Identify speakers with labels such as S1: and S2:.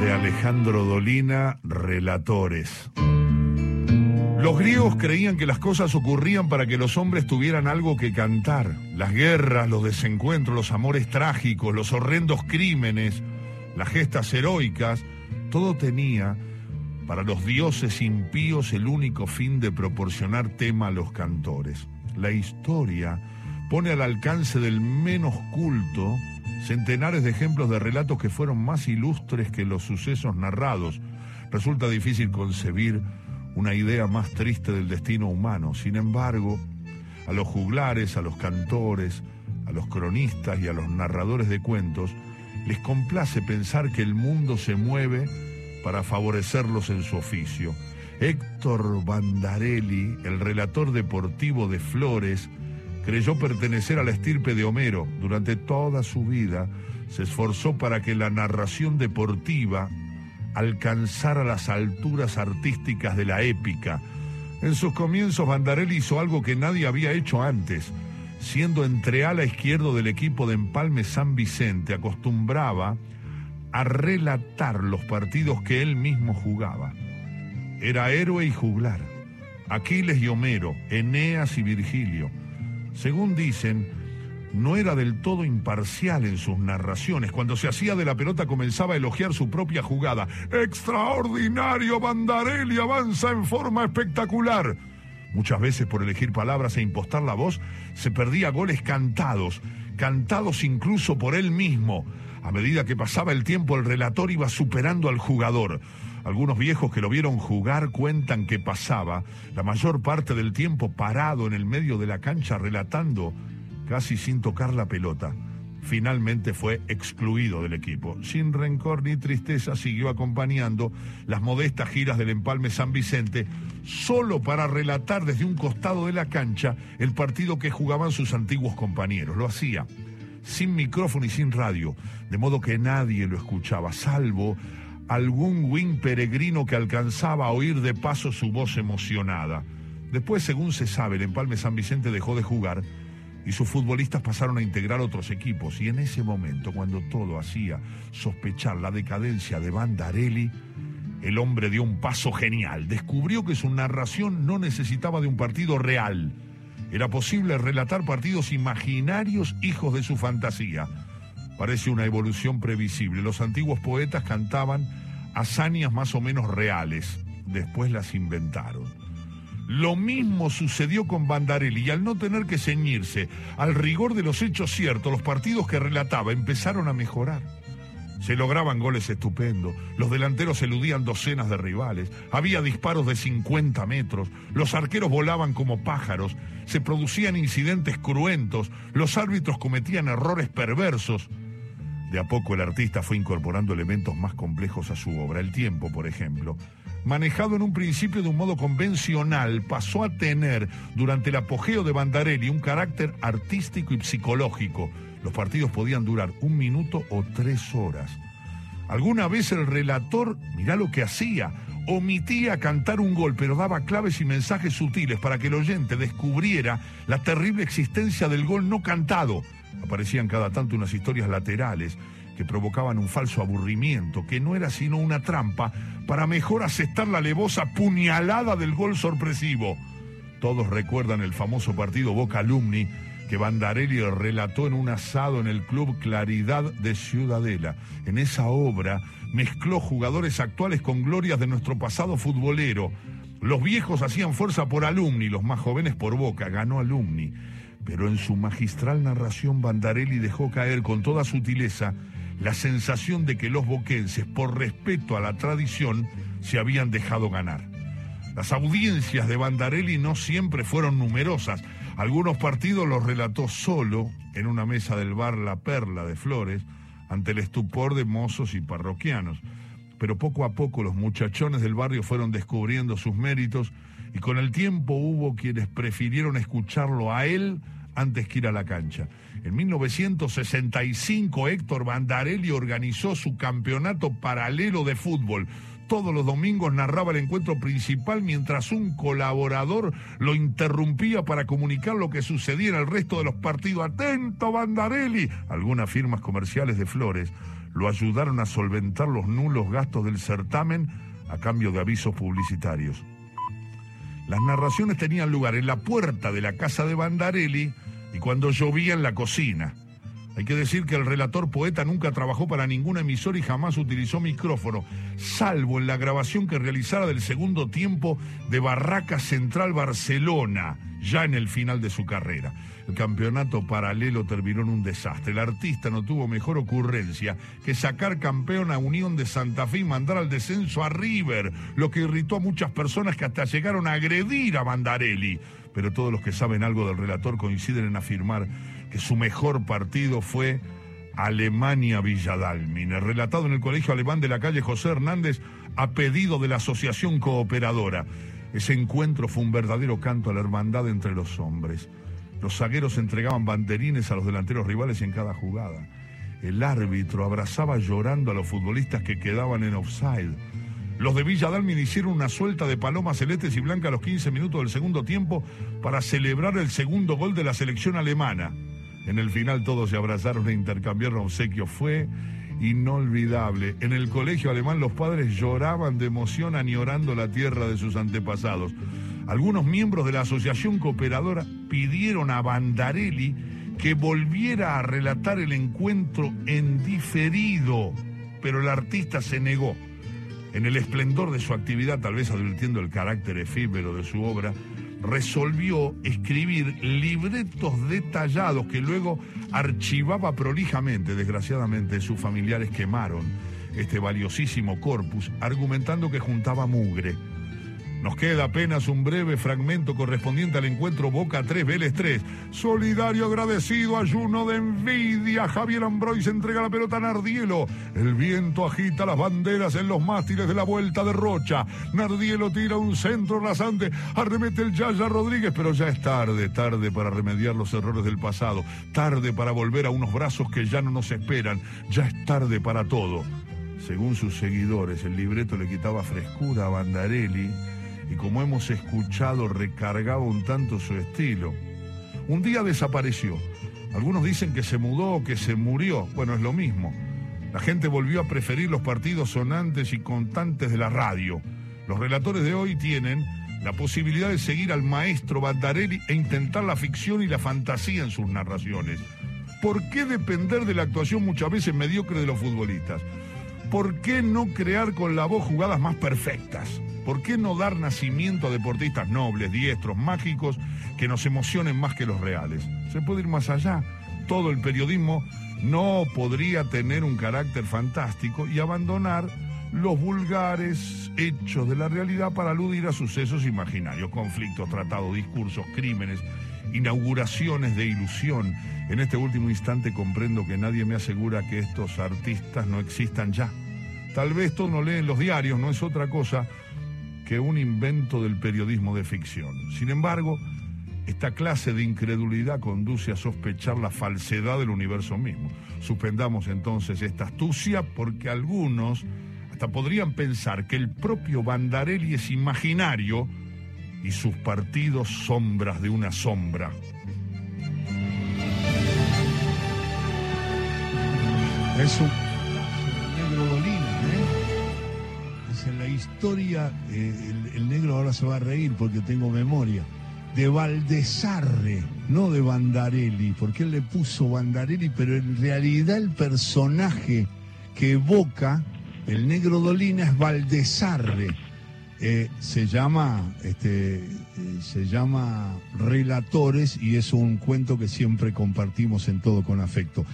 S1: de Alejandro Dolina, Relatores. Los griegos creían que las cosas ocurrían para que los hombres tuvieran algo que cantar. Las guerras, los desencuentros, los amores trágicos, los horrendos crímenes, las gestas heroicas, todo tenía para los dioses impíos el único fin de proporcionar tema a los cantores. La historia pone al alcance del menos culto centenares de ejemplos de relatos que fueron más ilustres que los sucesos narrados. Resulta difícil concebir una idea más triste del destino humano. Sin embargo, a los juglares, a los cantores, a los cronistas y a los narradores de cuentos, les complace pensar que el mundo se mueve para favorecerlos en su oficio. Héctor Bandarelli, el relator deportivo de Flores, creyó pertenecer a la estirpe de Homero. Durante toda su vida se esforzó para que la narración deportiva alcanzara las alturas artísticas de la épica. En sus comienzos Bandarelli hizo algo que nadie había hecho antes. Siendo entre ala izquierdo del equipo de Empalme San Vicente, acostumbraba a relatar los partidos que él mismo jugaba. Era héroe y juglar. Aquiles y Homero, Eneas y Virgilio según dicen, no era del todo imparcial en sus narraciones. Cuando se hacía de la pelota comenzaba a elogiar su propia jugada. ¡Extraordinario! Bandarelli avanza en forma espectacular. Muchas veces por elegir palabras e impostar la voz se perdía goles cantados, cantados incluso por él mismo. A medida que pasaba el tiempo el relator iba superando al jugador. Algunos viejos que lo vieron jugar cuentan que pasaba la mayor parte del tiempo parado en el medio de la cancha relatando casi sin tocar la pelota. Finalmente fue excluido del equipo. Sin rencor ni tristeza siguió acompañando las modestas giras del Empalme San Vicente solo para relatar desde un costado de la cancha el partido que jugaban sus antiguos compañeros. Lo hacía sin micrófono y sin radio, de modo que nadie lo escuchaba, salvo algún wing peregrino que alcanzaba a oír de paso su voz emocionada. Después, según se sabe, el Empalme San Vicente dejó de jugar y sus futbolistas pasaron a integrar otros equipos. Y en ese momento, cuando todo hacía sospechar la decadencia de Bandarelli, el hombre dio un paso genial. Descubrió que su narración no necesitaba de un partido real. Era posible relatar partidos imaginarios hijos de su fantasía. Parece una evolución previsible. Los antiguos poetas cantaban hazañas más o menos reales, después las inventaron. Lo mismo sucedió con Bandarelli y al no tener que ceñirse al rigor de los hechos ciertos, los partidos que relataba empezaron a mejorar. Se lograban goles estupendos, los delanteros eludían docenas de rivales, había disparos de 50 metros, los arqueros volaban como pájaros, se producían incidentes cruentos, los árbitros cometían errores perversos. De a poco el artista fue incorporando elementos más complejos a su obra. El tiempo, por ejemplo, manejado en un principio de un modo convencional, pasó a tener durante el apogeo de Bandarelli un carácter artístico y psicológico. Los partidos podían durar un minuto o tres horas. Alguna vez el relator, mirá lo que hacía, omitía cantar un gol, pero daba claves y mensajes sutiles para que el oyente descubriera la terrible existencia del gol no cantado Aparecían cada tanto unas historias laterales que provocaban un falso aburrimiento, que no era sino una trampa para mejor aceptar la levosa puñalada del gol sorpresivo. Todos recuerdan el famoso partido Boca Alumni que Bandarelli relató en un asado en el Club Claridad de Ciudadela. En esa obra mezcló jugadores actuales con glorias de nuestro pasado futbolero. Los viejos hacían fuerza por Alumni, los más jóvenes por Boca. Ganó Alumni pero en su magistral narración Bandarelli dejó caer con toda sutileza la sensación de que los boquenses, por respeto a la tradición, se habían dejado ganar. Las audiencias de Bandarelli no siempre fueron numerosas. Algunos partidos los relató solo en una mesa del bar La Perla de Flores, ante el estupor de mozos y parroquianos. Pero poco a poco los muchachones del barrio fueron descubriendo sus méritos y con el tiempo hubo quienes prefirieron escucharlo a él antes que ir a la cancha. En 1965 Héctor Bandarelli organizó su campeonato paralelo de fútbol. Todos los domingos narraba el encuentro principal mientras un colaborador lo interrumpía para comunicar lo que sucedía en el resto de los partidos. Atento Bandarelli. Algunas firmas comerciales de flores lo ayudaron a solventar los nulos gastos del certamen a cambio de avisos publicitarios. Las narraciones tenían lugar en la puerta de la casa de Bandarelli y cuando llovía en la cocina. Hay que decir que el relator poeta nunca trabajó para ningún emisor y jamás utilizó micrófono, salvo en la grabación que realizara del segundo tiempo de Barraca Central Barcelona, ya en el final de su carrera. El campeonato paralelo terminó en un desastre. El artista no tuvo mejor ocurrencia que sacar campeón a Unión de Santa Fe y mandar al descenso a River, lo que irritó a muchas personas que hasta llegaron a agredir a Bandarelli. Pero todos los que saben algo del relator coinciden en afirmar su mejor partido fue Alemania Villadalmine, relatado en el Colegio Alemán de la calle José Hernández a pedido de la Asociación Cooperadora. Ese encuentro fue un verdadero canto a la hermandad entre los hombres. Los zagueros entregaban banderines a los delanteros rivales en cada jugada. El árbitro abrazaba llorando a los futbolistas que quedaban en offside. Los de Villa Dalmin hicieron una suelta de palomas celestes y blancas a los 15 minutos del segundo tiempo para celebrar el segundo gol de la selección alemana. En el final todos se abrazaron e intercambiaron obsequios. Fue inolvidable. En el colegio alemán los padres lloraban de emoción añorando la tierra de sus antepasados. Algunos miembros de la asociación cooperadora pidieron a Bandarelli que volviera a relatar el encuentro en diferido, pero el artista se negó. En el esplendor de su actividad, tal vez advirtiendo el carácter efímero de su obra, resolvió escribir libretos detallados que luego archivaba prolijamente. Desgraciadamente, sus familiares quemaron este valiosísimo corpus, argumentando que juntaba mugre. Nos queda apenas un breve fragmento correspondiente al encuentro Boca 3, Vélez 3. Solidario agradecido, ayuno de envidia. Javier Ambrois entrega la pelota a Nardielo. El viento agita las banderas en los mástiles de la vuelta de Rocha. Nardielo tira un centro rasante. Arremete el Yaya Rodríguez, pero ya es tarde, tarde para remediar los errores del pasado. Tarde para volver a unos brazos que ya no nos esperan. Ya es tarde para todo. Según sus seguidores, el libreto le quitaba frescura a Bandarelli y como hemos escuchado recargaba un tanto su estilo. Un día desapareció. Algunos dicen que se mudó o que se murió. Bueno, es lo mismo. La gente volvió a preferir los partidos sonantes y contantes de la radio. Los relatores de hoy tienen la posibilidad de seguir al maestro Bandarelli e intentar la ficción y la fantasía en sus narraciones. ¿Por qué depender de la actuación muchas veces mediocre de los futbolistas? ¿Por qué no crear con la voz jugadas más perfectas? ¿Por qué no dar nacimiento a deportistas nobles, diestros, mágicos, que nos emocionen más que los reales? Se puede ir más allá. Todo el periodismo no podría tener un carácter fantástico y abandonar los vulgares hechos de la realidad para aludir a sucesos imaginarios, conflictos, tratados, discursos, crímenes, inauguraciones de ilusión. En este último instante comprendo que nadie me asegura que estos artistas no existan ya. Tal vez todos no leen los diarios, no es otra cosa que un invento del periodismo de ficción. Sin embargo, esta clase de incredulidad conduce a sospechar la falsedad del universo mismo. Suspendamos entonces esta astucia porque algunos hasta podrían pensar que el propio Bandarelli es imaginario y sus partidos sombras de una sombra.
S2: En la historia, eh, el, negro ahora se va a reír porque tengo memoria, de Valdesarre, no de Bandarelli, porque él le puso Bandarelli, pero en realidad el personaje que evoca el negro Dolina es Valdesarre. Eh, se llama este eh, se llama Relatores y es un cuento que siempre compartimos en todo con afecto.